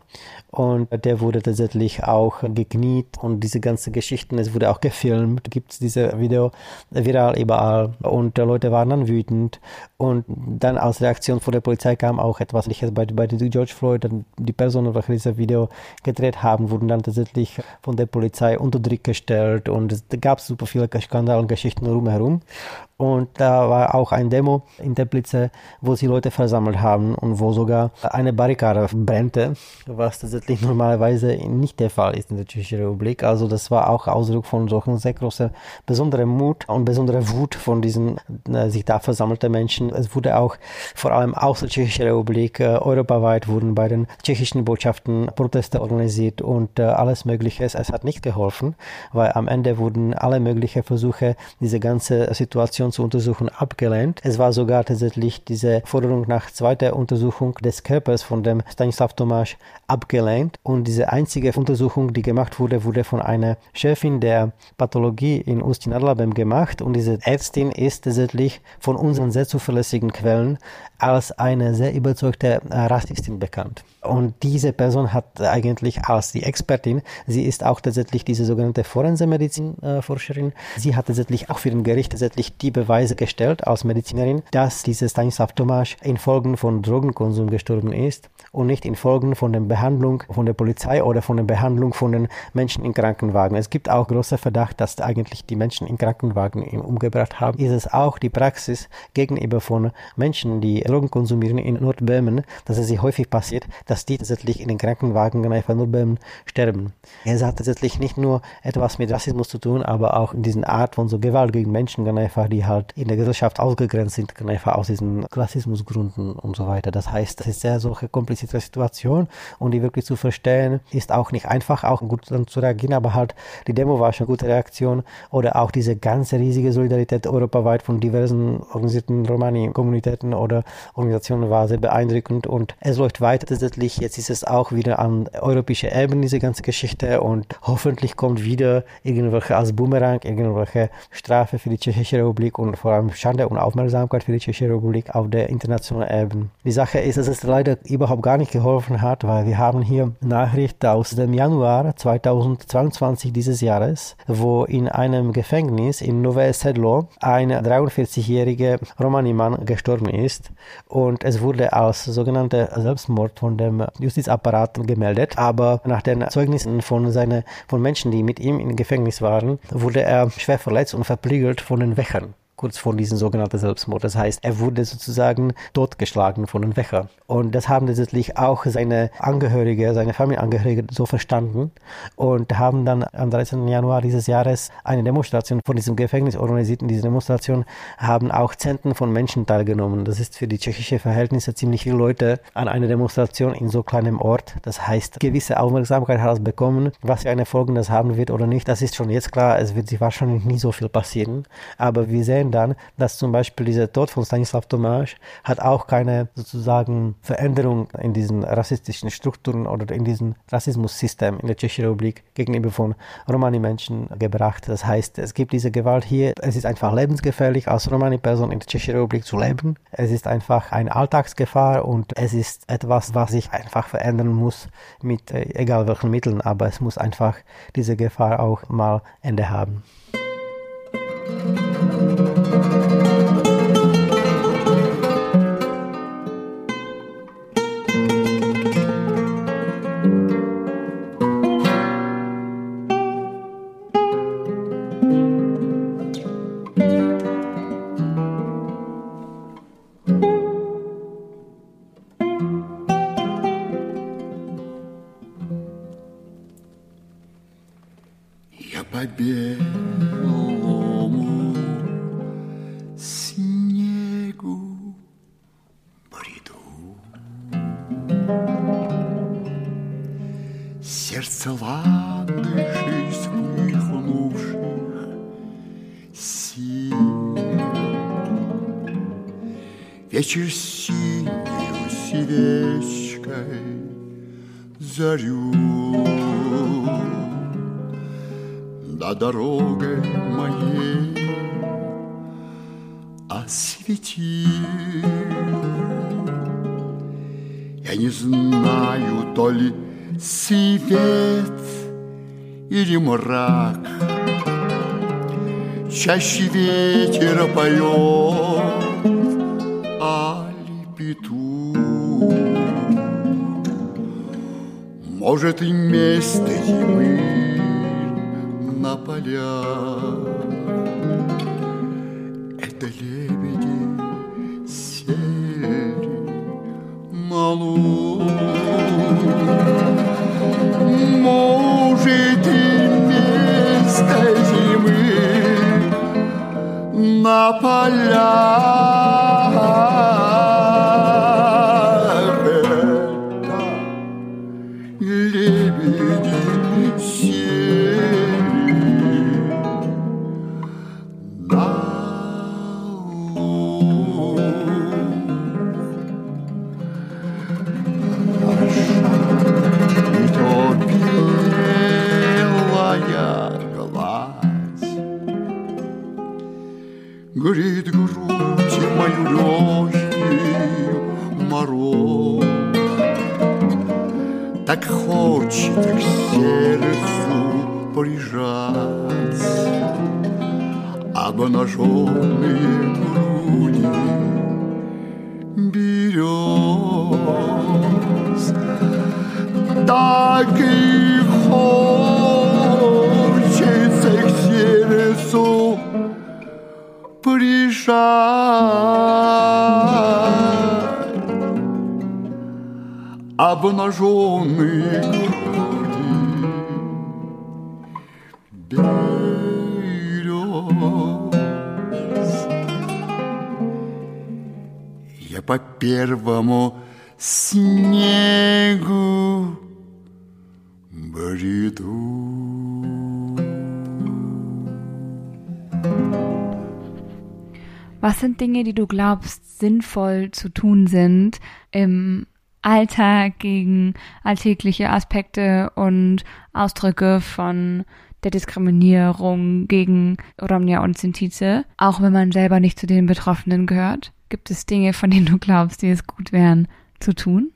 Und der wurde tatsächlich auch gekniet. Und diese ganzen Geschichten, es wurde auch gefilmt, gibt es diese Video viral überall. Und die Leute waren dann wütend. Und dann als Reaktion von der Polizei kam auch etwas. Bei, bei George Floyd, die Personen, welche dieses Video gedreht haben, wurden dann tatsächlich von der Polizei unter Druck gestellt. Und es gab super viele Skandale und Geschichten rumherum und da war auch ein Demo in Teplice, wo sie Leute versammelt haben und wo sogar eine Barrikade brennte, was tatsächlich normalerweise nicht der Fall ist in der Tschechischen Republik. Also das war auch Ausdruck von solchen sehr großer, besonderer Mut und besonderer Wut von diesen äh, sich da versammelten Menschen. Es wurde auch vor allem aus der Tschechischen Republik, äh, europaweit wurden bei den tschechischen Botschaften Proteste organisiert und äh, alles Mögliche. Es hat nicht geholfen, weil am Ende wurden alle möglichen Versuche, diese ganze Situation untersuchen, abgelehnt. Es war sogar tatsächlich diese Forderung nach zweiter Untersuchung des Körpers von dem Stanislav Tomasz abgelehnt. Und diese einzige Untersuchung, die gemacht wurde, wurde von einer Chefin der Pathologie in Ustin Adlabem gemacht. Und diese Ärztin ist tatsächlich von unseren sehr zuverlässigen Quellen als eine sehr überzeugte Rassistin bekannt. Und diese Person hat eigentlich als die Expertin, sie ist auch tatsächlich diese sogenannte Forensemedizin-Forscherin, sie hat tatsächlich auch für den Gericht tatsächlich die Beweise gestellt als Medizinerin, dass dieser Stanislav Tomasz infolge von Drogenkonsum gestorben ist und nicht infolge von der Behandlung von der Polizei oder von der Behandlung von den Menschen in Krankenwagen. Es gibt auch großer Verdacht, dass eigentlich die Menschen in Krankenwagen ihn umgebracht haben. Ist es auch die Praxis gegenüber von Menschen, die Drogen konsumieren in Nordböhmen, dass es sich häufig passiert, dass die tatsächlich in den Krankenwagen nur beim Sterben. Es hat tatsächlich nicht nur etwas mit Rassismus zu tun, aber auch in diesen Art von so Gewalt gegen Menschen, einfach, die halt in der Gesellschaft ausgegrenzt sind, einfach aus diesen Klassismusgründen und so weiter. Das heißt, das ist sehr solche komplizierte Situation und die wirklich zu verstehen, ist auch nicht einfach, auch gut zu reagieren, aber halt die Demo war schon eine gute Reaktion oder auch diese ganze riesige Solidarität europaweit von diversen organisierten Romani-Kommunitäten oder Organisationen war sehr beeindruckend und es läuft weiter tatsächlich jetzt ist es auch wieder an europäischer Ebene, diese ganze Geschichte und hoffentlich kommt wieder irgendwelche als Boomerang, irgendwelche Strafe für die Tschechische Republik und vor allem Schande und Aufmerksamkeit für die Tschechische Republik auf der internationalen Ebene. Die Sache ist, dass es leider überhaupt gar nicht geholfen hat, weil wir haben hier Nachricht aus dem Januar 2022 dieses Jahres, wo in einem Gefängnis in Nové Sedlo ein 43-jähriger Romani-Mann gestorben ist. Und es wurde als sogenannter Selbstmord von dem dem Justizapparat gemeldet, aber nach den Zeugnissen von, seine, von Menschen, die mit ihm im Gefängnis waren, wurde er schwer verletzt und verprügelt von den Wächern kurz vor diesem sogenannten Selbstmord. Das heißt, er wurde sozusagen totgeschlagen von den Wächern. Und das haben tatsächlich auch seine Angehörige, seine Familienangehörige so verstanden und haben dann am 13. Januar dieses Jahres eine Demonstration von diesem Gefängnis organisiert. In dieser Demonstration haben auch Zenten von Menschen teilgenommen. Das ist für die tschechische Verhältnisse ziemlich viele Leute an einer Demonstration in so kleinem Ort. Das heißt, gewisse Aufmerksamkeit hat es bekommen. Was für eine Folge das haben wird oder nicht, das ist schon jetzt klar. Es wird sich wahrscheinlich nie so viel passieren. Aber wir sehen dann, dass zum Beispiel dieser Tod von Stanislav Tomáš hat auch keine sozusagen Veränderung in diesen rassistischen Strukturen oder in diesem Rassismussystem in der Tschechischen Republik gegenüber von Romani-Menschen gebracht. Das heißt, es gibt diese Gewalt hier. Es ist einfach lebensgefährlich, als Romani-Person in der Tschechischen Republik zu leben. Es ist einfach eine Alltagsgefahr und es ist etwas, was sich einfach verändern muss mit äh, egal welchen Mitteln. Aber es muss einfach diese Gefahr auch mal Ende haben. Я Чаще ветер поет, али петух. Может, и место зимы на полях. yaparlar Обнаженные груди берез Так и хочется к сердцу прижать. Обнаженные груди по первому снегу бреду. Was sind Dinge, die du glaubst, sinnvoll zu tun sind im Alltag gegen alltägliche Aspekte und Ausdrücke von der Diskriminierung gegen Romnia und Sintize, auch wenn man selber nicht zu den Betroffenen gehört? Gibt es Dinge, von denen du glaubst, die es gut wären zu tun?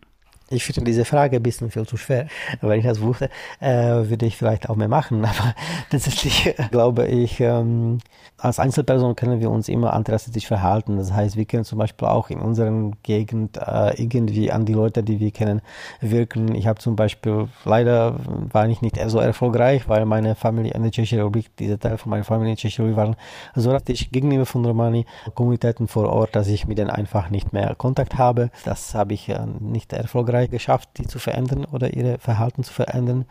Ich finde diese Frage ein bisschen viel zu schwer. Wenn ich das wusste, äh, würde ich vielleicht auch mehr machen. Aber tatsächlich äh, glaube ich, ähm, als Einzelperson können wir uns immer antirassistisch verhalten. Das heißt, wir können zum Beispiel auch in unserer Gegend äh, irgendwie an die Leute, die wir kennen, wirken. Ich habe zum Beispiel, leider war ich nicht so erfolgreich, weil meine Familie in der Tschechischen Republik, dieser Teil von meiner Familie in der Tschechischen Republik waren so rassistisch gegenüber von Romani-Kommunitäten vor Ort, dass ich mit denen einfach nicht mehr Kontakt habe. Das habe ich nicht erfolgreich geschafft, die zu verändern oder ihre Verhalten zu verändern.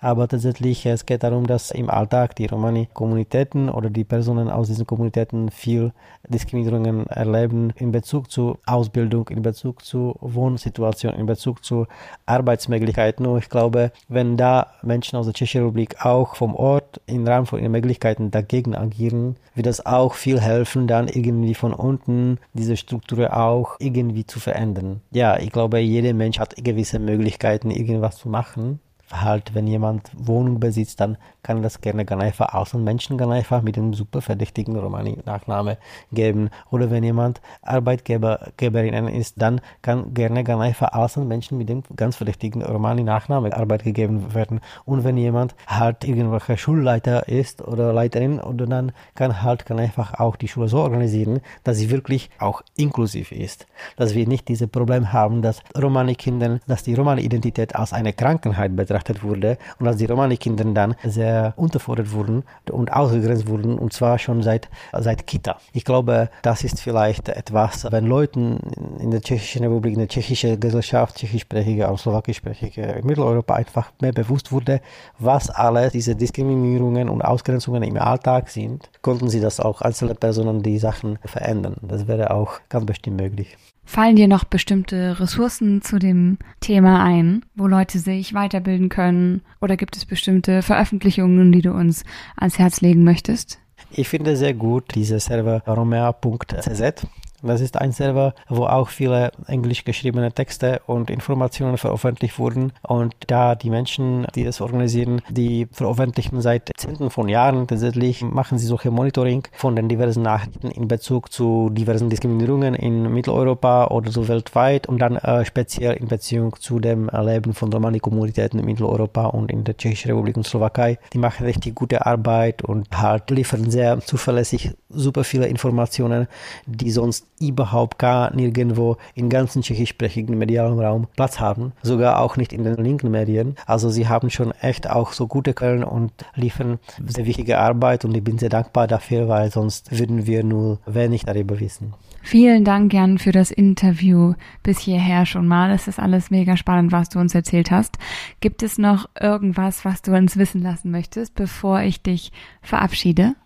Aber tatsächlich, es geht darum, dass im Alltag die Romani-Kommunitäten oder die Personen aus diesen Kommunitäten viel Diskriminierungen erleben in Bezug zu Ausbildung, in Bezug zu Wohnsituation, in Bezug zu Arbeitsmöglichkeiten. Und ich glaube, wenn da Menschen aus der Tschechischen Republik auch vom Ort im Rahmen von ihren Möglichkeiten dagegen agieren, wird das auch viel helfen, dann irgendwie von unten diese Struktur auch irgendwie zu verändern. Ja, ich glaube, jeder Mensch hat gewisse Möglichkeiten, irgendwas zu machen. Halt, wenn jemand Wohnung besitzt, dann kann das gerne ganz einfach Außenmenschen ganz einfach mit dem super verdächtigen Romani-Nachname geben. Oder wenn jemand Arbeitgeberin ist, dann kann gerne ganz einfach Außenmenschen mit dem ganz verdächtigen Romani-Nachname Arbeit gegeben werden. Und wenn jemand halt irgendwelcher Schulleiter ist oder Leiterin, oder dann kann halt einfach auch die Schule so organisieren, dass sie wirklich auch inklusiv ist. Dass wir nicht dieses Problem haben, dass Romani-Kinder, dass die Romani-Identität als eine Krankheit betrachtet wurde und dass die Romani-Kinder dann sehr unterfordert wurden und ausgegrenzt wurden und zwar schon seit, seit Kita. Ich glaube, das ist vielleicht etwas, wenn Leuten in der Tschechischen Republik, in der tschechischen Gesellschaft, tschechischsprachige und slowakischsprachige in Mitteleuropa einfach mehr bewusst wurde, was alles diese Diskriminierungen und Ausgrenzungen im Alltag sind, konnten sie das auch einzelne Personen die Sachen verändern. Das wäre auch ganz bestimmt möglich. Fallen dir noch bestimmte Ressourcen zu dem Thema ein, wo Leute sich weiterbilden können? Oder gibt es bestimmte Veröffentlichungen, die du uns ans Herz legen möchtest? Ich finde sehr gut diese Server romea.cz. Das ist ein Server, wo auch viele englisch geschriebene Texte und Informationen veröffentlicht wurden. Und da die Menschen, die das organisieren, die veröffentlichen seit Zehnten von Jahren tatsächlich, machen sie solche Monitoring von den diversen Nachrichten in Bezug zu diversen Diskriminierungen in Mitteleuropa oder so weltweit und dann äh, speziell in Beziehung zu dem Leben von Romani-Kommunitäten in Mitteleuropa und in der Tschechischen Republik und Slowakei. Die machen richtig gute Arbeit und halt liefern sehr zuverlässig super viele Informationen, die sonst überhaupt gar nirgendwo im ganzen tschechischsprachigen medialen Raum Platz haben, sogar auch nicht in den linken Medien. Also sie haben schon echt auch so gute Quellen und liefern sehr wichtige Arbeit und ich bin sehr dankbar dafür, weil sonst würden wir nur wenig darüber wissen. Vielen Dank, Jan, für das Interview bis hierher schon mal. Es ist alles mega spannend, was du uns erzählt hast. Gibt es noch irgendwas, was du uns wissen lassen möchtest, bevor ich dich verabschiede?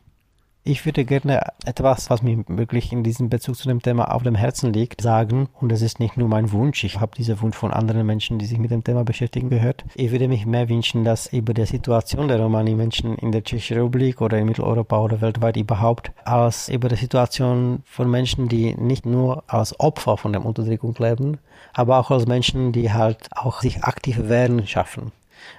Ich würde gerne etwas, was mir wirklich in diesem Bezug zu dem Thema auf dem Herzen liegt, sagen. Und das ist nicht nur mein Wunsch. Ich habe diesen Wunsch von anderen Menschen, die sich mit dem Thema beschäftigen, gehört. Ich würde mich mehr wünschen, dass über die Situation der Romani-Menschen in der Tschechischen Republik oder in Mitteleuropa oder weltweit überhaupt, als über die Situation von Menschen, die nicht nur als Opfer von der Unterdrückung leben, aber auch als Menschen, die halt auch sich aktiv wehren schaffen.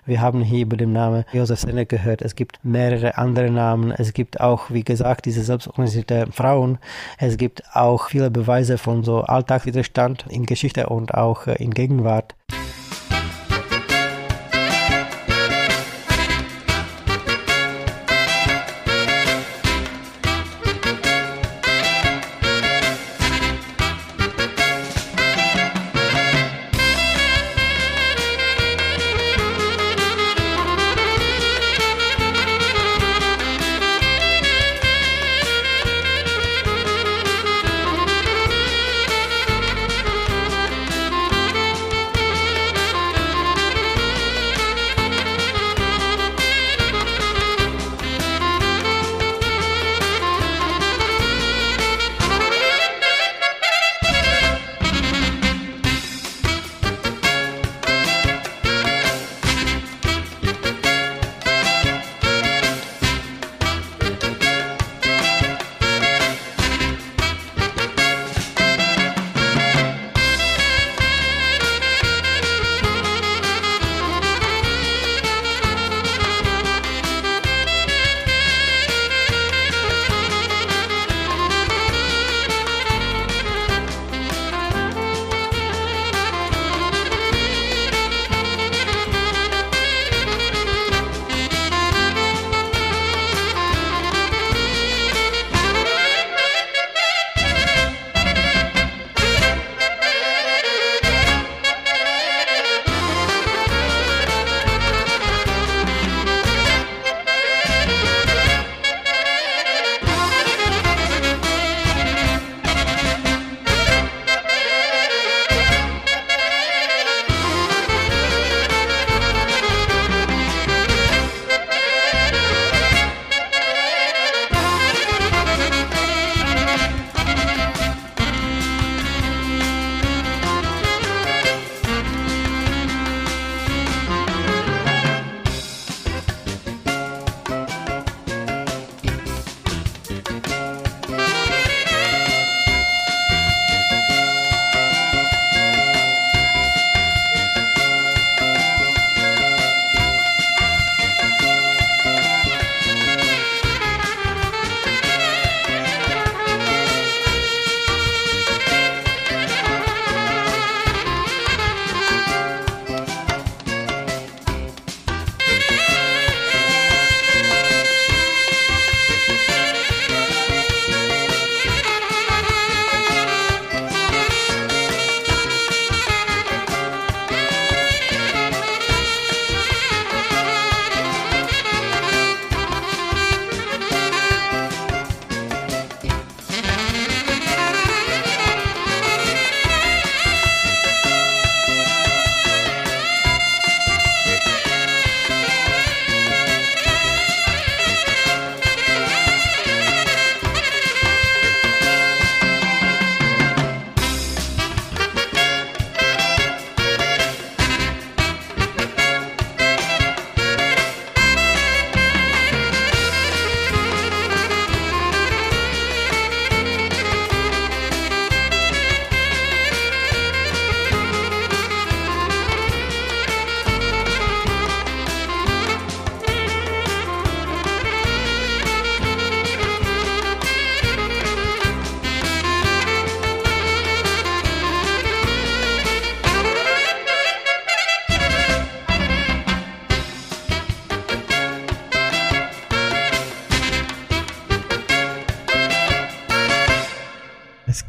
Wir haben hier über den Namen Josef Senne gehört. Es gibt mehrere andere Namen. Es gibt auch, wie gesagt, diese selbstorganisierte Frauen. Es gibt auch viele Beweise von so Alltagswiderstand in Geschichte und auch äh, in Gegenwart.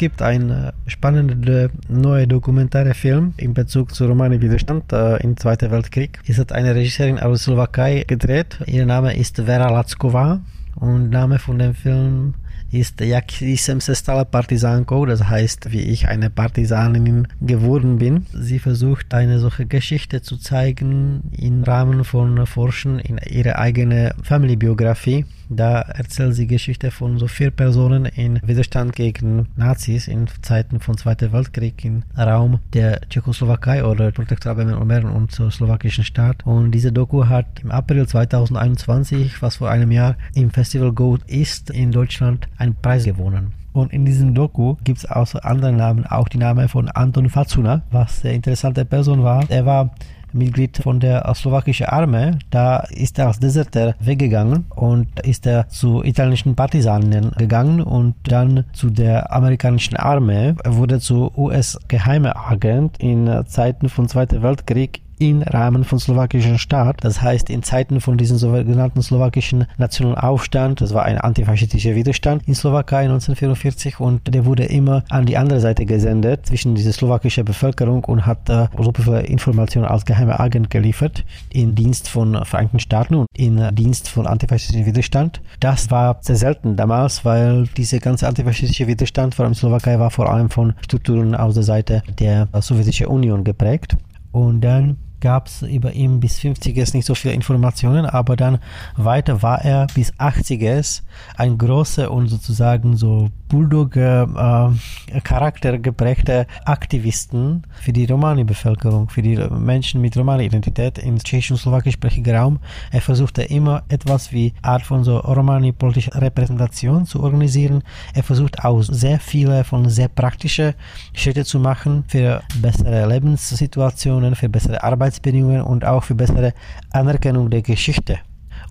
Gibt einen spannenden neuen Dokumentarfilm in Bezug zu Romani-Widerstand äh, im Zweiten Weltkrieg. Es hat eine Regisseurin aus Slowakei gedreht. Ihr Name ist Vera Lackova und Name von dem Film ist Jak jsem se stala Partizánkou, das heißt, wie ich eine Partisanin geworden bin. Sie versucht eine solche Geschichte zu zeigen im Rahmen von Forschen in ihre eigene Family-Biografie. Da erzählt sie Geschichte von so vier Personen in Widerstand gegen Nazis in Zeiten von Zweiten Weltkrieg im Raum der Tschechoslowakei oder Protektorat Böhmen und zur slowakischen Staat. Und diese Doku hat im April 2021, was vor einem Jahr im Festival Go ist in Deutschland, einen Preis gewonnen. Und in diesem Doku gibt es außer anderen Namen auch die Namen von Anton Facuna, was eine interessante Person war. Er war Mitglied von der slowakischen Armee. Da ist er als Deserter weggegangen und ist er zu italienischen Partisanen gegangen und dann zu der amerikanischen Armee. Er wurde zu US-Geheimagent in Zeiten von Zweiten Weltkrieg im Rahmen von slowakischen Staat. Das heißt, in Zeiten von diesem sogenannten slowakischen nationalen Aufstand, das war ein antifaschistischer Widerstand in Slowakei 1944 und der wurde immer an die andere Seite gesendet zwischen diese slowakische Bevölkerung und hat äh, so viele Informationen als geheimer Agent geliefert in Dienst von Vereinigten Staaten und in Dienst von antifaschistischen Widerstand. Das war sehr selten damals, weil diese ganze antifaschistische Widerstand vor allem in Slowakei war vor allem von Strukturen aus der Seite der Sowjetischen Union geprägt. Und dann gab es über ihn bis 50er nicht so viele Informationen, aber dann weiter war er bis 80er ein großer und sozusagen so Bulldog-Charakter äh, geprägter Aktivisten für die Romani-Bevölkerung, für die Menschen mit Romani-Identität im tschechisch- und slowakischsprachigen Raum. Er versuchte immer etwas wie Art von so Romani-politischer Repräsentation zu organisieren. Er versucht auch sehr viele von sehr praktischen Schritte zu machen für bessere Lebenssituationen, für bessere Arbeitsbedingungen und auch für bessere Anerkennung der Geschichte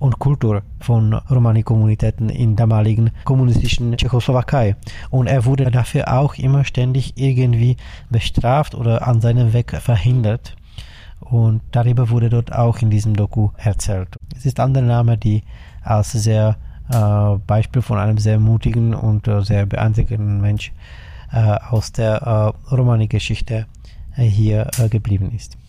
und Kultur von Romani-Kommunitäten in damaligen kommunistischen Tschechoslowakei. Und er wurde dafür auch immer ständig irgendwie bestraft oder an seinem Weg verhindert. Und darüber wurde dort auch in diesem Doku erzählt. Es ist andere Name, die als sehr äh, Beispiel von einem sehr mutigen und äh, sehr beeindruckenden Mensch äh, aus der äh, Romani-Geschichte äh, hier äh, geblieben ist.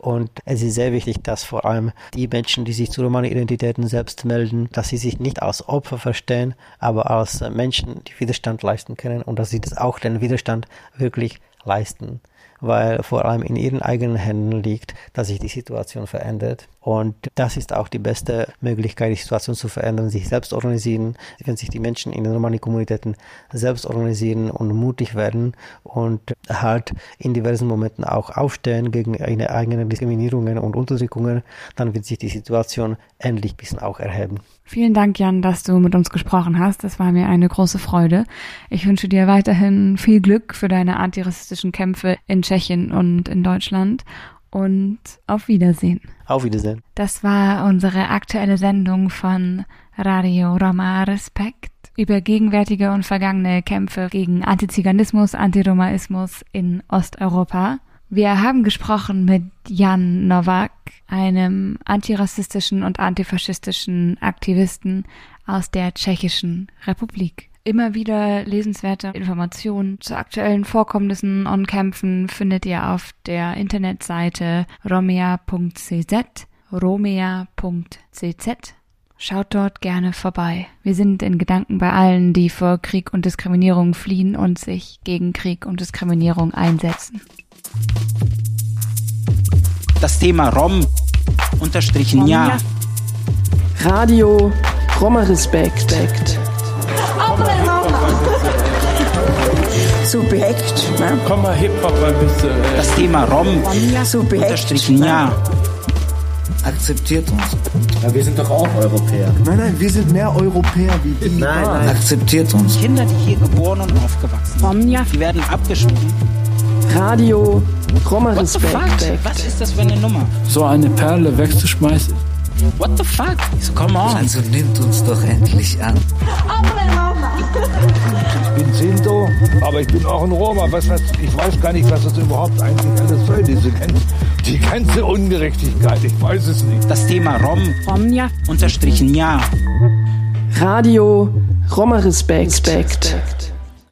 Und es ist sehr wichtig, dass vor allem die Menschen, die sich zu Romani-Identitäten selbst melden, dass sie sich nicht als Opfer verstehen, aber als Menschen, die Widerstand leisten können und dass sie das auch den Widerstand wirklich leisten weil vor allem in ihren eigenen Händen liegt, dass sich die Situation verändert. Und das ist auch die beste Möglichkeit, die Situation zu verändern, sich selbst organisieren, wenn sich die Menschen in den Romani-Kommunitäten selbst organisieren und mutig werden und halt in diversen Momenten auch aufstehen gegen ihre eigenen Diskriminierungen und Unterdrückungen, dann wird sich die Situation endlich ein bisschen auch erheben. Vielen Dank, Jan, dass du mit uns gesprochen hast. Das war mir eine große Freude. Ich wünsche dir weiterhin viel Glück für deine antirassistischen Kämpfe in Tschechien und in Deutschland. Und auf Wiedersehen. Auf Wiedersehen. Das war unsere aktuelle Sendung von Radio Roma Respekt über gegenwärtige und vergangene Kämpfe gegen Antiziganismus, Antiromaismus in Osteuropa. Wir haben gesprochen mit Jan Nowak, einem antirassistischen und antifaschistischen Aktivisten aus der Tschechischen Republik. Immer wieder lesenswerte Informationen zu aktuellen Vorkommnissen und Kämpfen findet ihr auf der Internetseite romea.cz, romea.cz. Schaut dort gerne vorbei. Wir sind in Gedanken bei allen, die vor Krieg und Diskriminierung fliehen und sich gegen Krieg und Diskriminierung einsetzen. Das Thema Rom unterstrichen ja. Radio Roma Respekt. Subjekt. Ne? Komm mal Hip-Hop ein bisschen. Äh. Das Thema Rom Subjekt. unterstrichen ja. Akzeptiert uns. Ja, wir sind doch auch Europäer. Nein, nein, wir sind mehr Europäer wie die. Nein, nein. Akzeptiert uns. Kinder, die hier geboren und aufgewachsen sind, die werden abgeschoben. Radio Roma What the fuck? Respekt. Was ist das für eine Nummer? So eine Perle wegzuschmeißen. What the fuck? So, come on. Also nimmt uns doch endlich an. Ich bin Sinto, aber ich bin auch ein Roma. Was heißt, ich weiß gar nicht, was das überhaupt eigentlich alles soll, diese ganze, die ganze Ungerechtigkeit. Ich weiß es nicht. Das Thema Rom unterstrichen ja. Radio Roma Respekt.